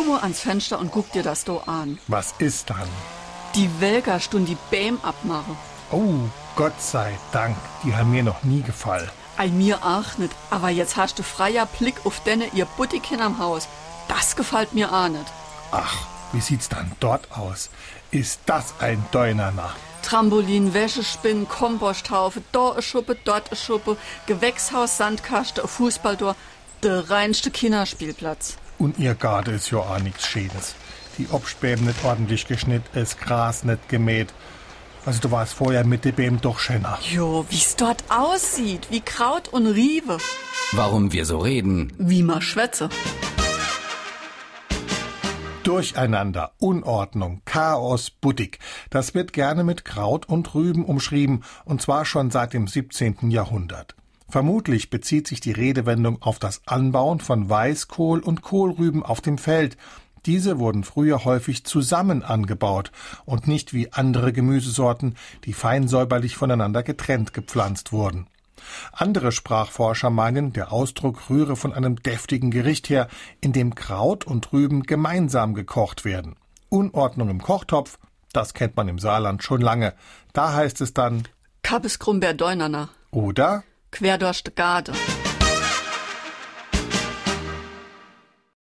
Guck mal ans Fenster und guck dir das do an. Was ist dann? Die Welker stund die Bäm abmachen. Oh, Gott sei Dank, die haben mir noch nie gefallen. Ei, mir auch nicht. Aber jetzt hast du freier Blick auf denne ihr Buttikin am Haus. Das gefällt mir auch nicht. Ach, wie sieht's dann dort aus? Ist das ein Deunerner? Trampolin, Wäschespinnen, Komposthaufe, da eine Schuppe, dort eine Schuppe, Gewächshaus, Sandkaste, Fußballtor. Der reinste Kinderspielplatz. Und ihr Garde ist ja auch nichts Schönes. Die Obstbäben nicht ordentlich geschnitten, das Gras nicht gemäht. Also du warst vorher mit den Bäben doch schöner. Jo, wie's dort aussieht, wie Kraut und Riebe. Warum wir so reden. Wie ma schwätze. Durcheinander, Unordnung, Chaos, Buddig. Das wird gerne mit Kraut und Rüben umschrieben, und zwar schon seit dem 17. Jahrhundert. Vermutlich bezieht sich die Redewendung auf das Anbauen von Weißkohl und Kohlrüben auf dem Feld. Diese wurden früher häufig zusammen angebaut und nicht wie andere Gemüsesorten, die fein säuberlich voneinander getrennt gepflanzt wurden. Andere Sprachforscher meinen, der Ausdruck rühre von einem deftigen Gericht her, in dem Kraut und Rüben gemeinsam gekocht werden. Unordnung im Kochtopf, das kennt man im Saarland schon lange. Da heißt es dann Kabes Krumbeer Deunana. oder Quer durch die Garde.